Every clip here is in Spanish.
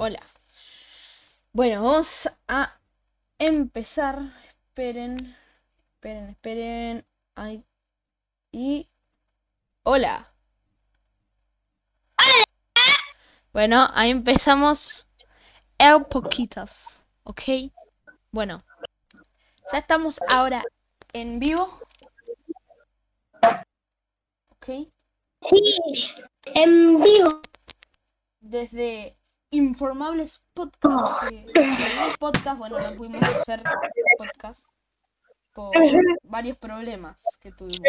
Hola. Bueno, vamos a empezar. Esperen, esperen, esperen. Ay. Y. Hola. Bueno, ahí empezamos. El poquitos. ¿Ok? Bueno. Ya estamos ahora en vivo. ¿Ok? Sí, en vivo. desde Informables Podcast. que- podcast, bueno, no pudimos hacer podcast por varios problemas que tuvimos.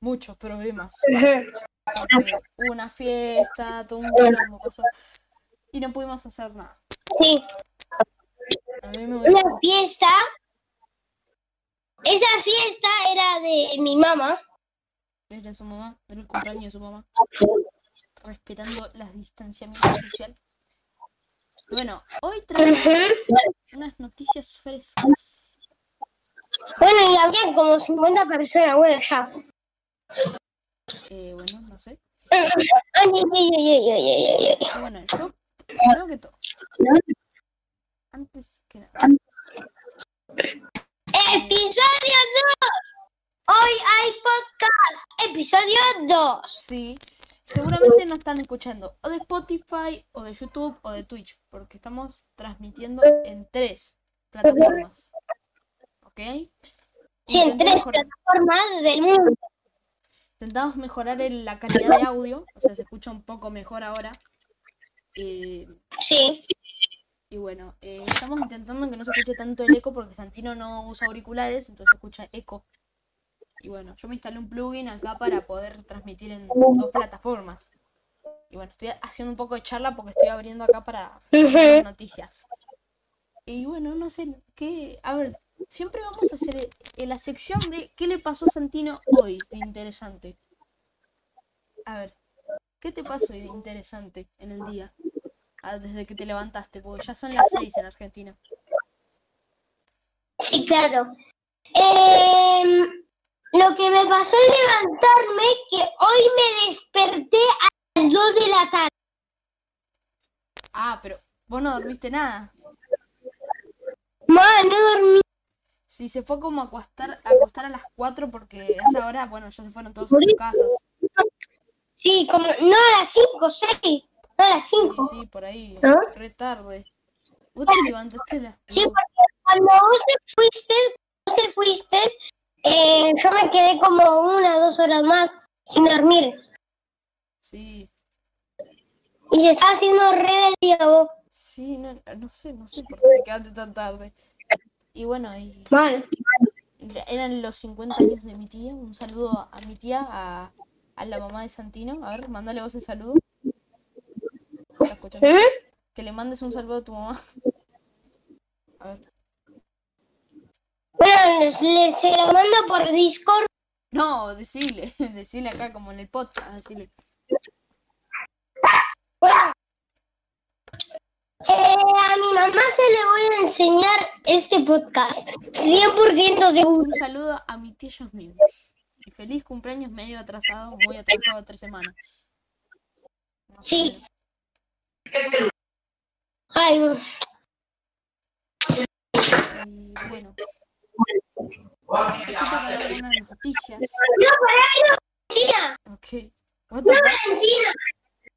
Muchos problemas. Hubo una fiesta, todo un quilombo pasó. Y no pudimos hacer nada. Sí, una fiesta. Esa fiesta era de mi mamá. desde su mamá, del cumpleaños de su mamá, respetando las distanciamientos social. Bueno, hoy traemos unas noticias frescas. Bueno, y había como 50 personas. Bueno, ya. Eh, bueno, no sé. Ay, ay, ay. Y bueno, yo primero que todo. Antes que nada. Episodio 2. Hoy hay podcast. Episodio 2. Sí, seguramente nos están escuchando o de Spotify, o de YouTube, o de Twitch, porque estamos transmitiendo en tres plataformas. ¿Ok? Sí, en tres mejorar- plataformas del mundo. Intentamos mejorar el- la calidad de audio, o sea, se escucha un poco mejor ahora. Eh, Sí. y bueno, eh, estamos intentando que no se escuche tanto el eco porque Santino no usa auriculares, entonces se escucha eco. Y bueno, yo me instalé un plugin acá para poder transmitir en dos plataformas. Y bueno, estoy haciendo un poco de charla porque estoy abriendo acá para noticias. Y bueno, no sé qué. A ver, siempre vamos a hacer en la sección de qué le pasó a Santino hoy de interesante. A ver, ¿qué te pasó hoy de interesante en el día? Ah, desde que te levantaste, porque ya son las 6 en Argentina. Sí, claro. Em, lo que me pasó al levantarme, que hoy me desperté a las 2 de la tarde. Ah, pero vos no dormiste nada. Ma, no dormí. Si se fue como a acostar, a acostar a las 4 porque a esa hora, bueno, ya se fueron todos sus casas. Sí, como, no a las 5, 6. No a las Sí, 5. sí, por ahí, ¿Ah? re tarde. Vos te levantaste a las Sí, porque cuando vos te fuiste, vos te fuiste, eh, yo me quedé como una, dos horas más sin dormir. Sí, Y se estaba haciendo re de día vos. sí, no, no sé, no sé por qué te quedaste tan tarde. Y bueno, y Mal. eran los 50 años de mi tía. Un saludo a mi tía, a, a la mamá de Santino. A ver, mandale vos el saludo. ¿Está? ¿Eh? Que le mandes un saludo a tu mamá. A ver. Bueno, les, se lo mando por Discord. No, decile, decile acá como en el podcast, decile. Bueno. Eh, a mi mamá se le voy a enseñar este podcast. 100% seguro. Un saludo a mi tía Yasmin. Y feliz cumpleaños medio atrasado, muy atrasado tres semanas. No sé. Sí. Ay, Y bueno. Algunas noticias. no, pará, Valentina. Ok. What the No? Valentina.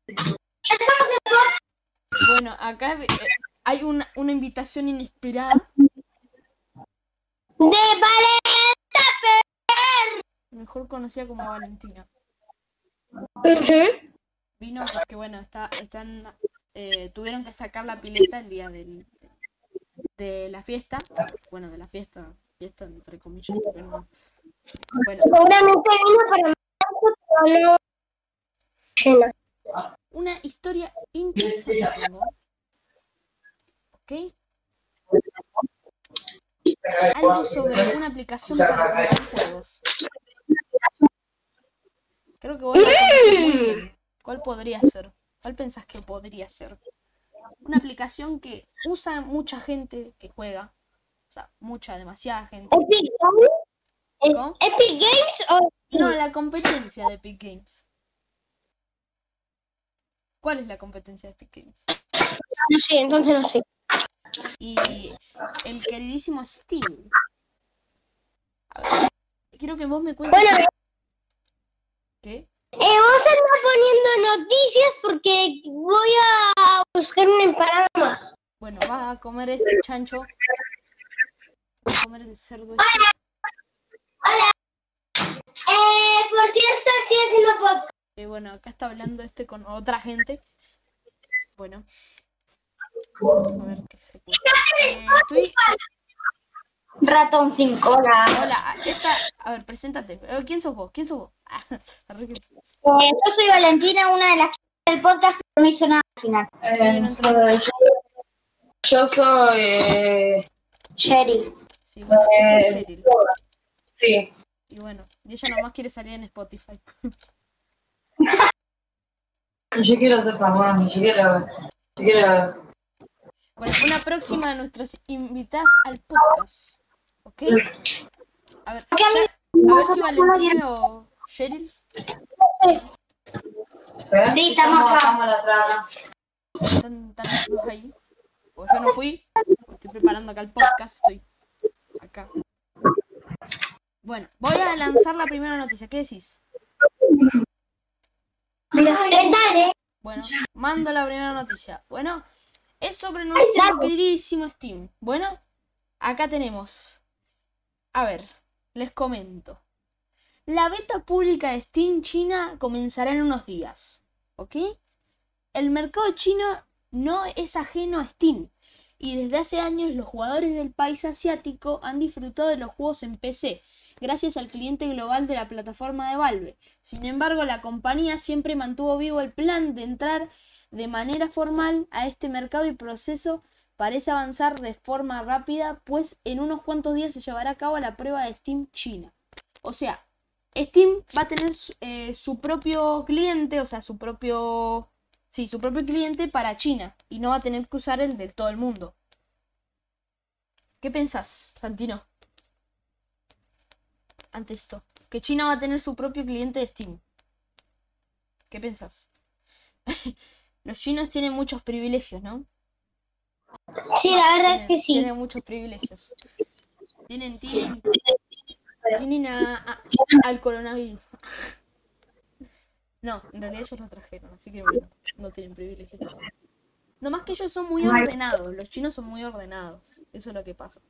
Ya estamos en Bueno, acá eh, hay una, una invitación inesperada. De Valenta Mejor conocida como Valentina. Ujú. Vino porque, bueno, está, están, eh, tuvieron que sacar la pileta el día del, de la fiesta. Bueno, de la fiesta, fiesta entre comillas, no. Bueno, Seguramente vino para pero no llena. una historia interesante tengo. ¿Ok? Algo sobre una aplicación para jugar juegos. Creo que vos. ¿Cuál podría ser? ¿Cuál pensás que podría ser? Una aplicación que usa mucha gente que juega. O sea, mucha, demasiada gente. Epic Games. Epic Games o No, la competencia de Epic Games. ¿Cuál es la competencia de Epic Games? no sé, entonces no sé. Y el queridísimo Steam. A ver, quiero que vos me cuentes. Bueno, ¿Qué? eh, vamos a estar poniendo noticias porque voy a buscar una empanada más. Bueno, vas a comer este chancho. Vas a comer el cerdo este. Eh, por cierto, estoy haciendo podcast. Y bueno, acá está hablando este con otra gente. Bueno. A ver qué se. Eh, estoy... Ratón sin cola. Hola, esta... A ver, preséntate. Eh, ¿Quién sos vos? ¿Quién sos vos? Ah, que- Eh, yo soy Valentina, una de las que del podcast, pero no hizo nada al final. Eh, Yo soy. eh, Cherry. Bueno, Eh, sí. Y bueno, y ella nomás quiere salir en Spotify. Yo quiero ser famosa. Yo quiero. Yo quiero. Bueno, una próxima de nuestras invitadas al podcast. ¿Ok? A ver, a mí a ver si Valentina o Cheryl. Sí, estamos acá. Estamos la trama. Están, están ahí. Pues yo no fui. Estoy preparando acá el podcast. Estoy acá. Bueno, voy a lanzar la primera noticia. ¿Qué decís? Dale. Bueno, mando la primera noticia. Bueno, es sobre nuestro queridísimo Steam. Bueno, acá tenemos. A ver, les comento. La beta pública de Steam China comenzará en unos días. ¿Ok? El mercado chino no es ajeno a Steam. Y desde hace años los jugadores del país asiático han disfrutado de los juegos en PC, gracias al cliente global de la plataforma de Valve. Sin embargo, la compañía siempre mantuvo vivo el plan de entrar de manera formal a este mercado y proceso parece avanzar de forma rápida, pues en unos cuantos días se llevará a cabo la prueba de Steam China. O sea, Steam va a tener eh, su propio cliente, o sea, su propio... Sí, su propio cliente para China y no va a tener que usar el de todo el mundo. ¿Qué pensás, Santino? Ante esto, que China va a tener su propio cliente de Steam. ¿Qué pensás? Los chinos tienen muchos privilegios, ¿no? Sí, la verdad es Tienen, que sí. tienen muchos privilegios. Tienen, tienen, tienen a- a- al coronavirus. No, en realidad ellos lo trajeron, así que bueno, no tienen privilegios. No más que ellos son muy ordenados, los chinos son muy ordenados. Eso es lo que pasa.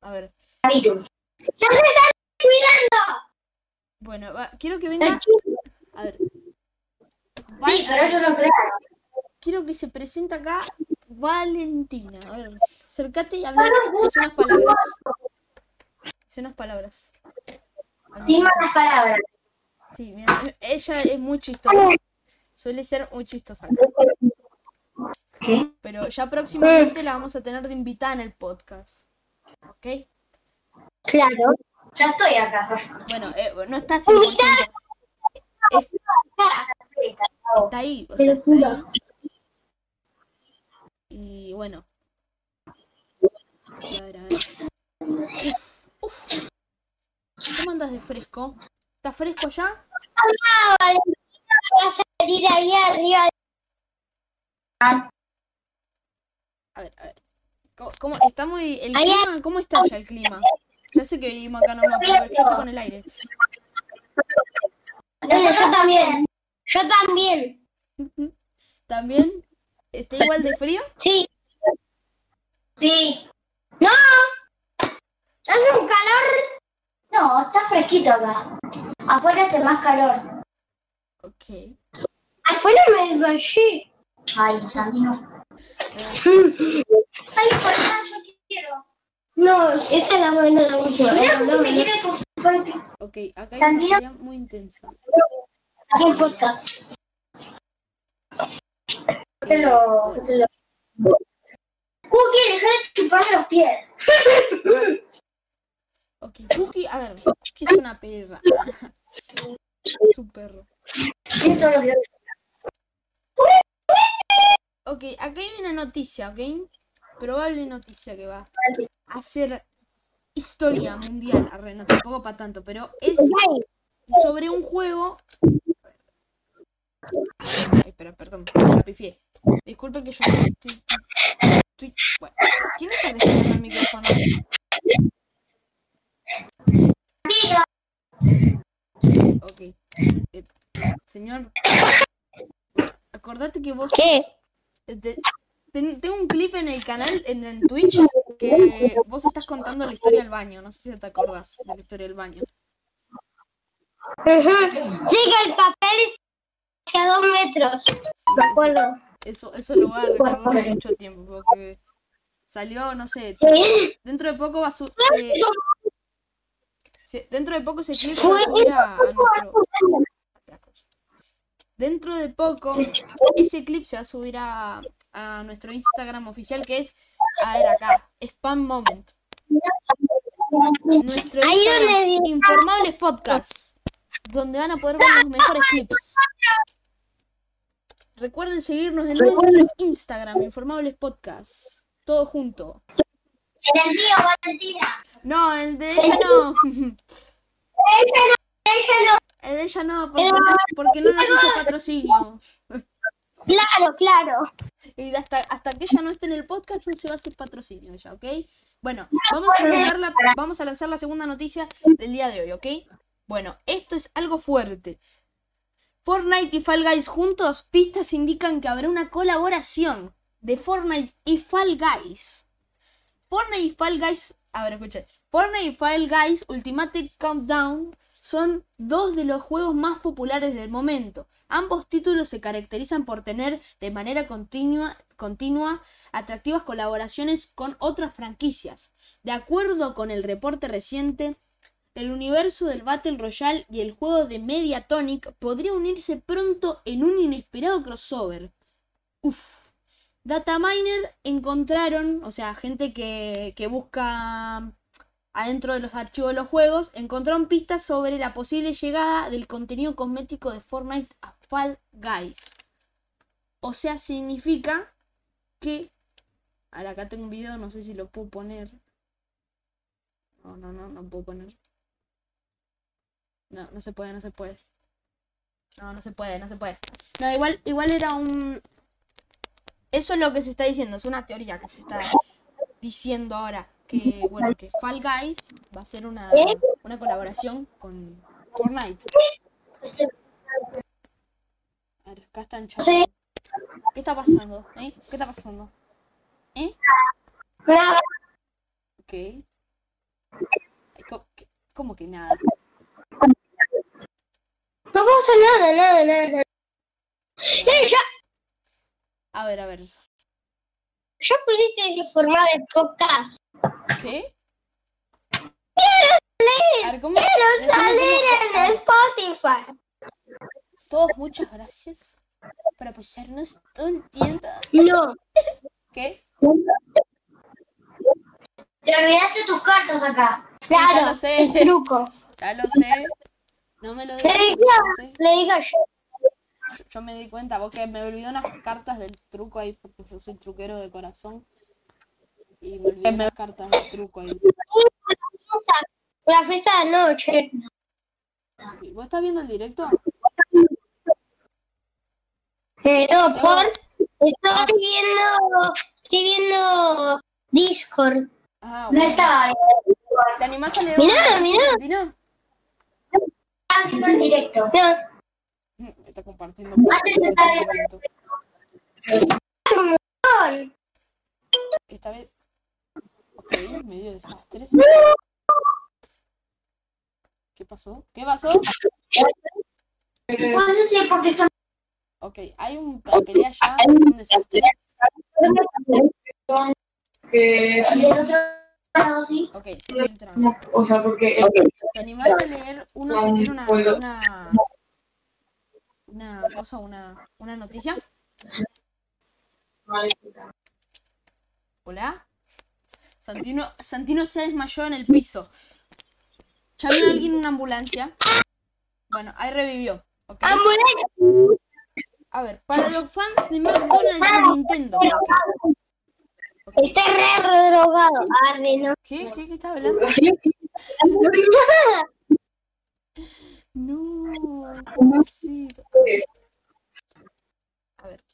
A ver, virus. ¡Ya se están cuidando! bueno, va- quiero que venga. A ver. Sí, pero ellos no crean. quiero que se presente acá Valentina. A ver, acércate y habla. Dice unas palabras. Dice unas palabras. Sin malas palabras. Sí, mira, ella es muy chistosa. Suele ser muy chistosa. ¿Qué? Pero ya próximamente la vamos a tener de invitada en el podcast. ¿Ok? Claro. Ya estoy acá. Bueno, eh, no está 100%. Es- Está ahí, o sea, está ahí. Y bueno. A ver, a ver. Uf. ¿Cómo andas de fresco? ¿Está fresco ya? Va a salir ahí arriba. A ver, a ver. ¿Cómo, cómo- está muy. El clima, ¿cómo está ya el clima? Ya sé que vivimos acá nomás, pero yo estoy con el aire. No, yo también. Yo también. ¿También? ¿Está igual de frío? Sí. Sí. ¡No! ¿Hace un calor? No, está fresquito acá. Afuera hace más calor. Ok. Afuera me desmayé. Ay, Sandino. Eh, Ay, por favor, yo quiero. No, esa es la buena de la última. Mira cómo me quiere ok, acá hay una muy intensa. Aquí en podcast. Eh, bueno, Cookie, deja de chuparme los pies. ok, Cookie, a ver, Cookie es una perra. Es un perro. Ok, acá hay una noticia, ¿ok? Probable noticia que va a hacer historia mundial. Arre, no tampoco para tanto, pero es sobre un juego. Ay, espera, perdón, la pifié. Disculpe que yo estoy- estoy- bueno, ¿quién está recibiendo el micrófono? Ok. Eh, señor, acordate que vos... ¿Qué? te- ten- tengo un clip en el canal, en, en Twitch, que vos estás contando la historia del baño. No sé si te acordás de la historia del baño. Sí, que el papel es hacia dos metros. Me acuerdo. Eso, eso lo voy a recordar mucho tiempo, porque salió, no sé, Sí. dentro de poco va a su- eh, dentro de poco ese clip se va a subir a, a nuestro dentro de poco ese clip se va a subir a, a nuestro Instagram oficial que es a ver acá spam moment. Nuestro Ahí Instagram, informables podcast donde van a poder ver los mejores clips. Recuerden seguirnos en nuestro Instagram informables podcast todo junto. En el mío, Valentina. No el de ella no Ella no. el de ella no porque, porque no nos hizo patrocinio Claro, claro. Y hasta, hasta que ella no esté en el podcast no se va a hacer patrocinio ella, ¿ok? Bueno, vamos a lanzar la, vamos a lanzar la segunda noticia del día de hoy, ¿ok? Bueno, esto es algo fuerte. Fortnite y Fall Guys juntos, pistas indican que habrá una colaboración de Fortnite y Fall Guys. Fortnite y Fall Guys, a ver, escuchen. Fortnite y Fall Guys Ultimate Countdown son dos de los juegos más populares del momento. Ambos títulos se caracterizan por tener de manera continua, continua atractivas colaboraciones con otras franquicias. De acuerdo con el reporte reciente, el universo del Battle Royale y el juego de Mediatonic podría unirse pronto en un inesperado crossover. Uf. Dataminer encontraron, o sea, gente que, que busca adentro de los archivos de los juegos, encontraron pistas sobre la posible llegada del contenido cosmético de Fortnite a Fall Guys. O sea, significa que... Ahora acá tengo un video, no sé si lo puedo poner. No, no, no, no puedo poner. No, no se puede, no se puede. No, no se puede, no se puede. No, igual, igual era un... Eso es lo que se está diciendo, es una teoría que se está diciendo ahora. Que, bueno, que Fall Guys va a ser una, una colaboración con Fortnite. A ver, acá están chat. Sí. ¿Qué está pasando? ¿Eh? ¿Qué está pasando? ¿Eh? Nada. Ok. ¿Cómo que, cómo que nada? No pasa nada, nada, nada. nada. Eh, ya, A ver, a ver. ya pusiste ese formato de podcast. A ver, ¿cómo? Quiero salir en Spotify. Todos, muchas gracias por apoyarnos todo el tiempo. No. ¿Qué? Te olvidaste tus cartas acá. Ya Claro, lo sé. el truco. Ya lo sé. No me lo digas. le digo yo. Yo, me di cuenta, porque me olvidó unas cartas del truco ahí, porque yo soy truquero de corazón. Y me olvidé unas cartas del truco ahí. La fiesta de noche. ¿Y ¿Vos estás viendo el directo? Pero por. Estoy viendo. Estoy viendo Discord. Ah, No bueno. estaba ahí. ¿Te animás a leer Mirá, mirá. Viendo el directo. No. Compartiendo. Esta vez. Ok, medio desastres. ¿Qué pasó? ¿Qué pasó? Está Ok, hay un pelea ya, es un desastre. que del otro lado sí. Ok, sí, o sea, porque ¿Te animás a leer una, una, una, una cosa, una, una noticia? ¿Hola? Santino, Santino se desmayó en el piso. Ya vino alguien en una ambulancia. Bueno, ahí revivió. ¿ok? Ambulancia. A ver, para los fans de McDonald's y Nintendo. ¿ok? Estoy re, drogado. ¿Qué? ¿Qué, qué estás hablando? No, pobrecito. A ver.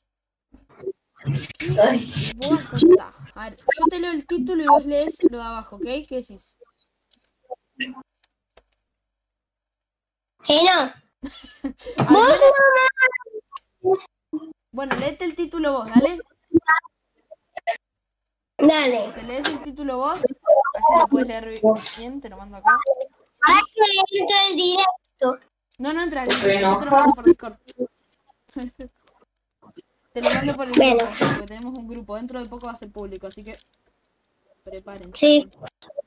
Vos contá. A ver, yo te leo el título y vos lees lo de abajo, ¿ok? ¿Qué decís? No. A ver, Vos bueno, léete el título vos, dale. Dale. Te lees el título vos. A ver si lo puedes leer bien, te lo mando acá. Ahora que entro el directo. No, no entra, te lo mando por Discord. Te lo mando por el Bueno. grupo, porque tenemos un grupo. Dentro de poco va a ser público, así que prepárense. Sí.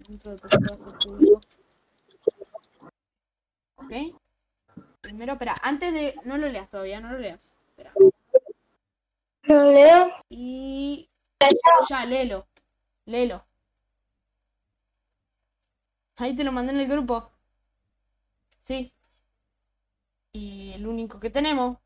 Dentro de poco va a ser público. ¿Ok? Primero, espera, antes de... No lo leas todavía, no lo leas. Espera. No leo. Y... Ya, léelo. Léelo. Ahí te lo mandé en el grupo. Sí. Y el único que tenemos.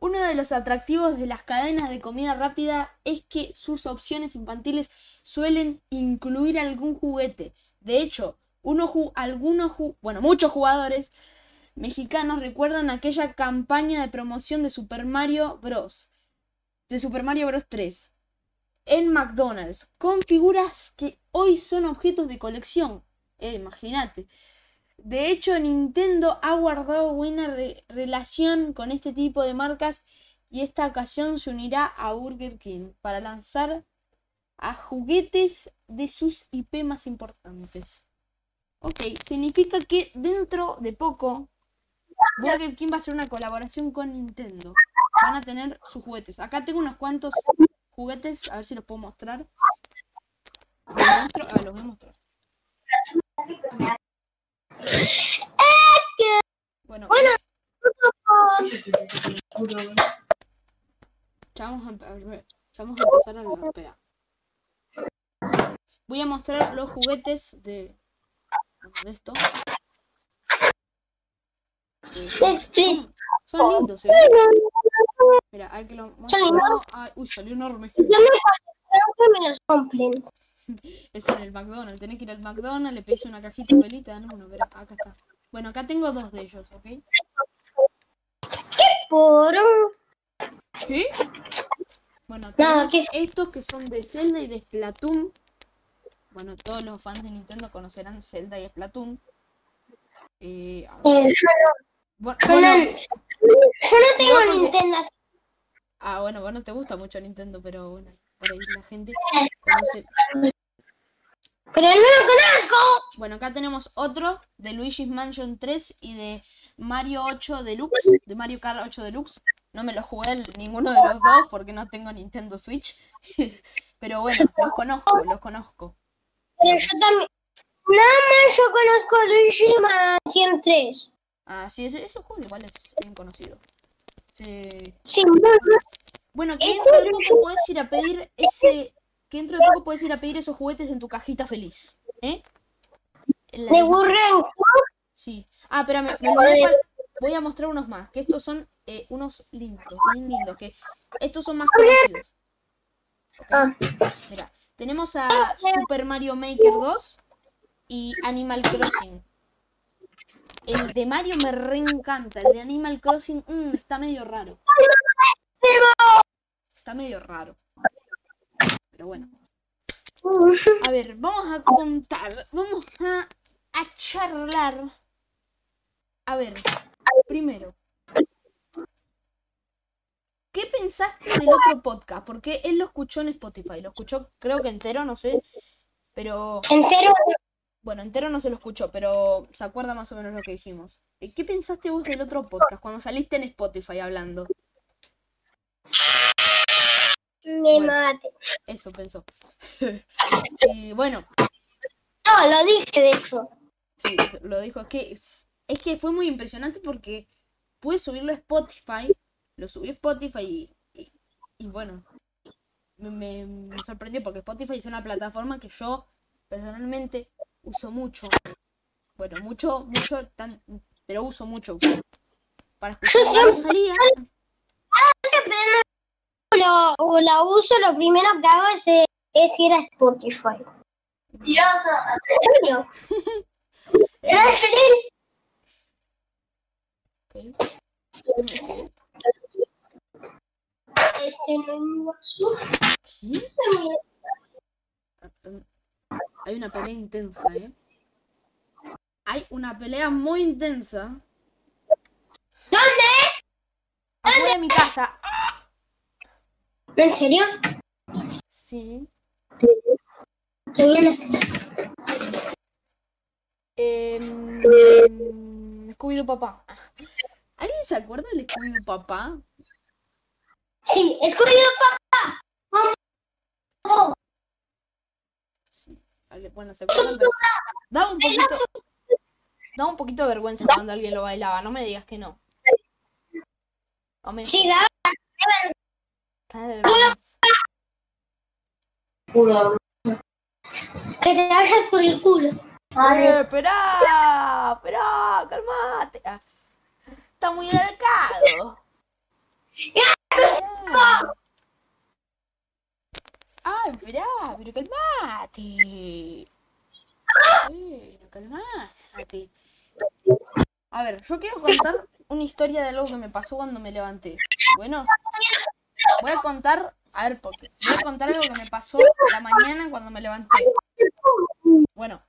Uno de los atractivos de las cadenas de comida rápida es que sus opciones infantiles suelen incluir algún juguete. De hecho, algunos, bueno, muchos jugadores mexicanos recuerdan aquella campaña de promoción de Super Mario Bros. De Super Mario Bros. 3 en McDonald's con figuras que hoy son objetos de colección. Eh, imagínate. De hecho, Nintendo ha guardado buena re- relación con este tipo de marcas y esta ocasión se unirá a Burger King para lanzar a juguetes de sus IP más importantes. Ok, significa que dentro de poco Burger King va a hacer una colaboración con Nintendo. Van a tener sus juguetes. Acá tengo unos cuantos juguetes, a ver si los puedo mostrar. ¿Los muestro? Ah, los voy a mostrar. Bueno, ya vamos a, ya vamos a empezar a espera. Voy a mostrar los juguetes de, de esto. Son- son lindos, ¿eh? Mira, hay que lo lindos? Ay, uy, salió enorme. Yo me colecciono que me los compren. Es en el McDonald's. Tenés que ir al McDonald's, le pedís una cajita de velita, dan uno. Mira, acá está. Bueno, acá tengo dos de ellos, ¿ok? Por un... ¿Sí? Bueno, ¿qué es? estos que son de Zelda y de Splatoon. Bueno, todos los fans de Nintendo conocerán Zelda y Splatoon. Eh, a ver, Eh, yo, bueno, yo no, yo no tengo Nintendo. así ah, bueno, vos no te gusta mucho Nintendo, pero bueno, por ahí la gente conoce. Pero no lo conozco. Bueno, acá tenemos otro de Luigi's Mansion 3 y de Mario 8 Deluxe, de Mario Kart 8 Deluxe. No me lo jugué ninguno de los dos porque no tengo Nintendo Switch. Pero bueno, los conozco, los conozco. Pero yo también. Nada más yo conozco Luigi Mansion 3. Ah, sí, ese, ese juego igual es bien conocido. Sí. Bueno, que ¿En dentro de poco puedes ir a pedir ese. Que dentro de poco puedes ir a pedir esos juguetes en tu cajita feliz. ¿Eh? La de Burren. Sí. Ah, espérame, me olvidé cuál- Voy a mostrar unos más, que estos son eh, unos lindos, bien lindos, que estos son más conocidos. Ok, Ah. Mira, tenemos a Super Mario Maker 2 y Animal Crossing. El de Mario me reencanta, el de Animal Crossing mm, está medio raro. Está medio raro. Pero bueno. A ver, vamos a contar, vamos a, a charlar. A ver, primero. ¿Qué pensaste del otro podcast? Porque él lo escuchó en Spotify, lo escuchó creo que entero, no sé, pero Entero. Bueno, entero no se lo escuchó, pero se acuerda más o menos lo que dijimos. Eh, ¿Qué pensaste vos del otro podcast cuando saliste en Spotify hablando? Me Bueno. mate. Eso pensó. y bueno, No, lo dije de hecho. Sí, lo dijo. Es que, es, es que fue muy impresionante porque pude subirlo a Spotify. Lo subí a Spotify y, y, y bueno, me, me- me sorprendió porque Spotify es una plataforma que yo personalmente uso mucho. Bueno, mucho, mucho, tan, pero uso mucho. Para escuchar Yo la salía. Siempre no lo, o la uso, lo primero que hago es, eh, es ir a Spotify. Ok. Este no es. Hay una pelea intensa, ¿eh? Hay una pelea muy intensa. ¿Dónde? Afuera de mi casa. ¿En serio? Sí. ¿Qué viene? Eh, Scooby-Doo papá. ¿Alguien se acuerda del Scooby-Doo papá? Sí, escogido papá. Oh, Sí. Bueno, se acuerdan, pero daba un poquito. Daba un poquito de vergüenza cuando alguien lo bailaba, no me digas que no. No me sí, de vergüenza. Que te vayas por el culo. Eh, esperá, esperá, calmate. Ah, Está muy delicado. Esperá. Ay, esperá, pero calmate. Bueno, calmate. A ver, yo quiero contar una historia de algo que me pasó cuando me levanté. Bueno, voy a contar, a ver, porque voy a contar algo que me pasó la mañana cuando me levanté. Bueno,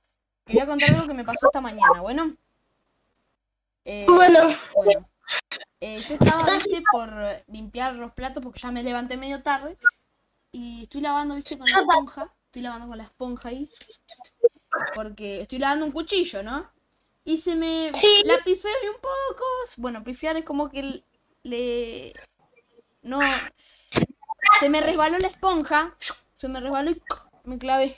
quería contar algo que me pasó esta mañana, bueno. Eh, Bueno, bueno, eh, yo estaba, viste, por limpiar los platos porque ya me levanté medio tarde. Y estoy lavando, viste, con la esponja. Estoy lavando con la esponja ahí. Porque estoy lavando un cuchillo, ¿no? Y se me... Sí. La pifié un poco. Bueno, pifiar es como que le... No... Se me resbaló la esponja. Se me resbaló y me clavé.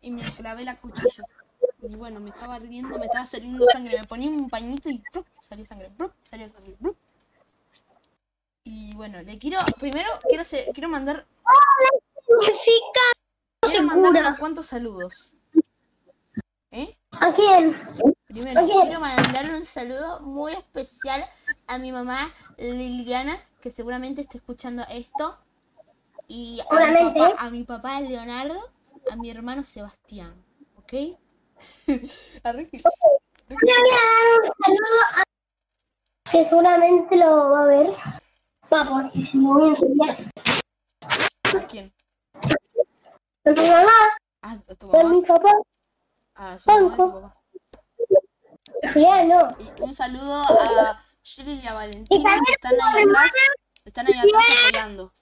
Y me clavé la cuchilla. Y bueno, me estaba ardiendo, me estaba saliendo sangre. Me ponía un pañito y ¡plup! salía sangre. salía sangre. Y bueno, le quiero. Primero quiero, hacer- quiero mandar. significa Quiero mandar unos cuantos saludos. ¿Eh? ¿A quién? Primero, quiero mandar un saludo muy especial a mi mamá Liliana, que seguramente está escuchando esto. Y a mi, papá, a mi papá Leonardo, a mi hermano Sebastián. ¿Ok? Que- Le voy a dar un saludo a que seguramente lo va a ver. Va, porque se lo voy a enseñar. ¿A quién? A mi mamá, Ah, a tu a mamá. mi papá, A su mamá y tu papá. Juliano. Y un saludo a Shirley y a Y Valentina que están ahí atrás. Están ahí atrás apoyando.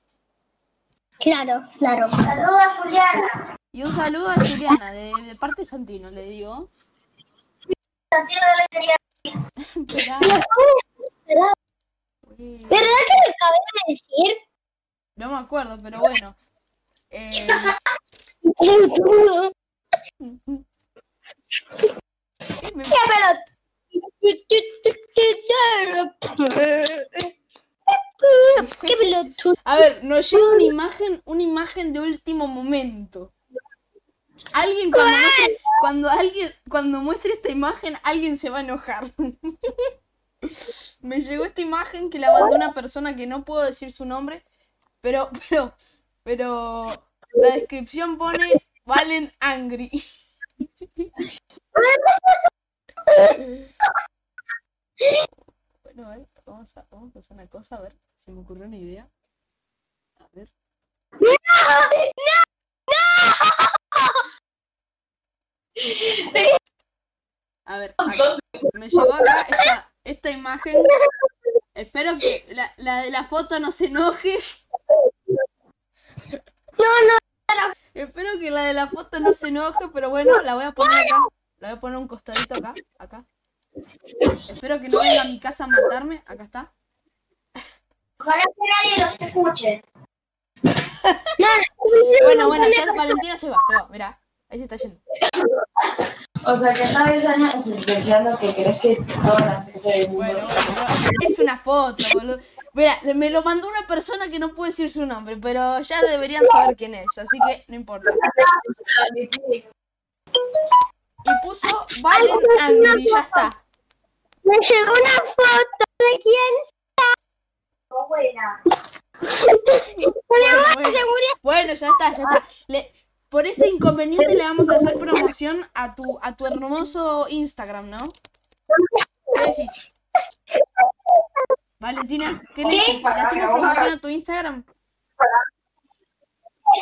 Claro, claro. Saludos a Juliana. Y un saludo a Juliana, de, de parte de Santino, le digo. Esperá. ¿Verdad que me acabé de decir? No me acuerdo, pero bueno. Eh, me- a ver, nos llega una imagen, una imagen de último momento. Alguien cuando muestre, cuando alguien, cuando muestre esta imagen, alguien se va a enojar. Me llegó esta imagen que la mandó una persona que no puedo decir su nombre, pero, pero, pero la descripción pone Valen Angry. Bueno, a ver, vamos a, vamos a hacer una cosa, a ver, se me ocurrió una idea. A ver. A ver, acá. me llegó acá esta, esta imagen. Espero que la, la de la foto no se enoje. No, no, Espero que la de la foto no se enoje, pero bueno, la voy a poner acá. La voy a poner un costadito acá, acá. Espero que no venga a mi casa a matarme. Acá está. ojalá que nadie los escuche. Bueno, bueno, ya Valentina se va, se va, mirá. Ahí se está yendo. O sea, que estás deseando que crees que todas las mundo. Bueno, es una foto, boludo. Mira, me lo mandó una persona que no puedo decir su nombre, pero ya deberían saber quién es, así que no importa. Y puso Valen Angry, ya está. Me llegó una foto de quién Bueno, Mi mamá bueno. Bueno, ya está, ya está. Le, por este inconveniente le vamos a hacer promoción a tu, a tu hermoso Instagram, ¿no? ¿Qué decís? Valentina, ¿qué le, ¿Qué? le hacemos promoción a tu Instagram?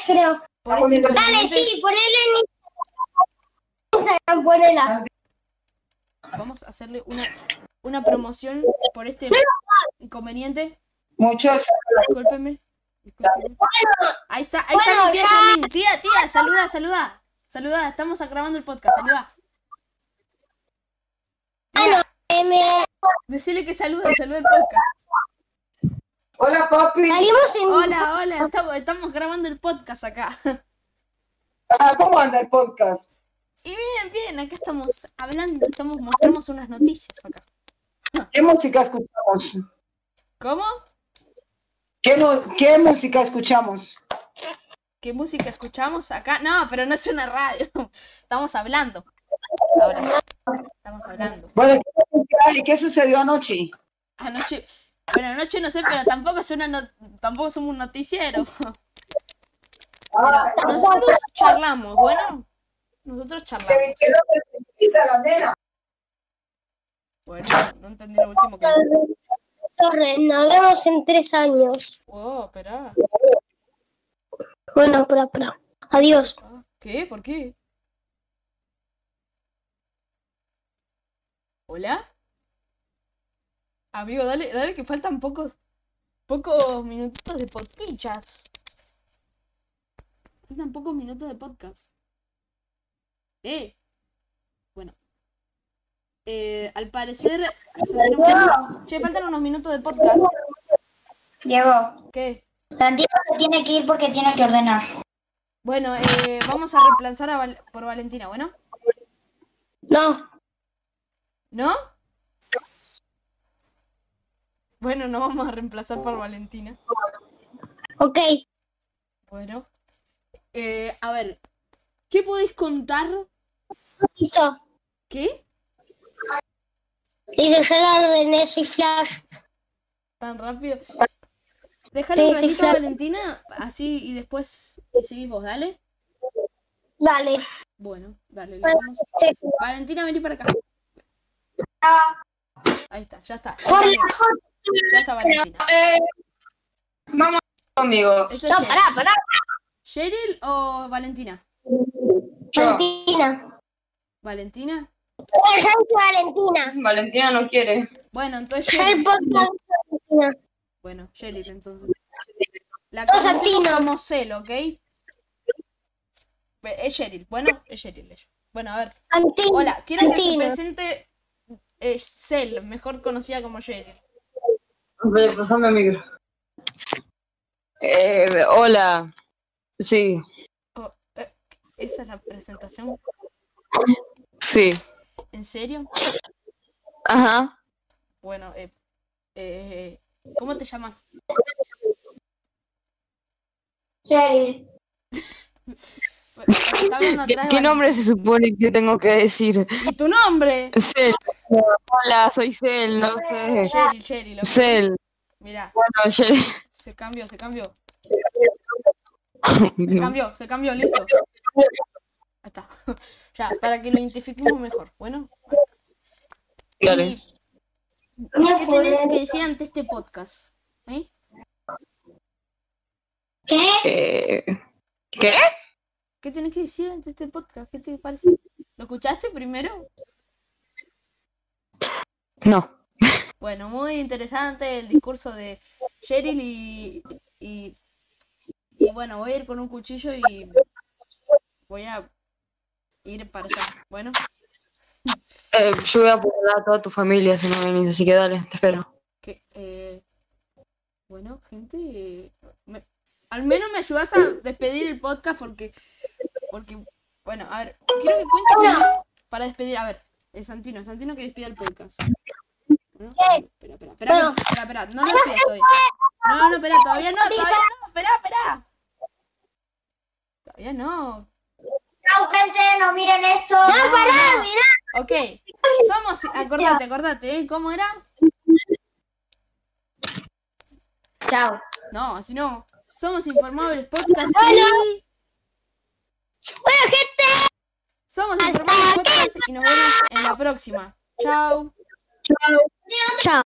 Creo. Por este Dale, sí, ponele en Instagram, ponela. vamos a hacerle una, una promoción por este inconveniente. Muchos. Discúlpeme. Ahí está, ahí está Bueno, mi tía. Tía, tía, saluda, saluda. Saluda, estamos grabando el podcast, saluda. Tía, Eh, me- decile que saluda, saluda el podcast. Hola, papi. Salimos en Hola, hola, estamos, estamos grabando el podcast acá. Ah, ¿Cómo anda el podcast? Y bien, bien, acá estamos hablando, estamos mostramos unas noticias acá. ¿Qué música escuchamos? ¿Cómo? ¿Qué, no- qué música escuchamos? ¿Qué música escuchamos acá? No, pero no es una radio. Estamos hablando. Ahora, estamos hablando. Bueno, ¿qué, hay? ¿Qué sucedió anoche? Anoche, bueno, anoche no sé, pero tampoco es una no- tampoco somos un noticiero. Pero nosotros charlamos, bueno. Nosotros charlamos. Se quedó la nena. Bueno, no entendí lo último que Torre. Nos vemos en tres años. Oh, espera. Bueno, espera, espera. Adiós. Ah, ¿Qué? ¿Por qué? ¿Hola? Amigo, dale, dale que faltan pocos pocos minutitos de podcast. Faltan pocos minutos de podcast. Eh. Eh, al parecer se Che, faltan unos minutos de podcast. Diego, ¿Qué? Santino se tiene que ir porque tiene que ordenar. Bueno, eh, vamos a reemplazar a Val- por Valentina, ¿bueno? No. ¿No? Bueno, no vamos a reemplazar por Valentina. Ok. Bueno. Eh, a ver, ¿qué podéis contar? Listo. ¿Qué? Listo, ya la ordené, soy Flash. ¿Tan rápido? Déjale un Sí, sí, ratito a. Valentina, así y después y seguís vos, dale. Dale. Bueno, dale, Bueno, sí. Valentina, vení para acá. Ahí está, ya está. Está, ya está Valentina. Vamos conmigo. Es No, Cheryl. pará, pará. ¿Cheryl o Valentina? Yo. Valentina. ¿Valentina? Dije Valentina. Valentina no quiere. Bueno, entonces el podcast de Valentina. Bueno, Cheryl entonces. La Santino. como Cel, ¿ok? Es Cheryl, bueno, es Cheryl. ella. Bueno, a ver. Santina. Hola, quiero que se presente eh, Cel, mejor conocida como Cheryl. Pasame el micro. Eh, hola. Sí, Oh, eh, ¿Esa es la presentación? sí. ¿En serio? Ajá. Bueno, eh, eh, ¿cómo te llamas? Cheryl, Bueno, ¿Qué, nombre se supone que tengo que decir? ¿Y tu nombre? Cel. Hola, soy Cel, no sé. Cheryl, Cheryl. ¿ok? Cel. Mira, Bueno, Cel. se cambió, se cambió. Se cambió, se cambió, listo. Ahí está. Ya, para que lo identifiquemos mejor. Bueno. Dale. Y- ¿Qué tenés que decir ante este podcast? ¿Eh? ¿Qué? Eh, ¿Qué? ¿Qué tenés que decir ante este podcast? ¿Qué te parece? ¿Lo escuchaste primero? No. Bueno, muy interesante el discurso de Cheryl y, y, y bueno, voy a ir con un cuchillo y voy a ir para allá. Bueno, Eh, yo voy a apurar a toda tu familia si no venís, así que dale, te espero. que eh, bueno, gente, me- al menos me ayudas a despedir el podcast porque porque bueno, a ver, quiero que cuentes para despedir, a ver, eh, Santino, Santino que despida el podcast. Bueno, espera, espera, espera, espera, no lo despidas todavía. No, no, espera, todavía no, todavía no, espera, espera. Todavía no. Chau, gente, no miren esto. No, pará, mirá. Ok, somos, acordate, acordate, ¿eh? ¿Cómo era? Chao. No, así no. Somos Informables Podcast y... Bueno, gente, Somos hermanos Podcast y nos vemos en la próxima. Chao. continuamos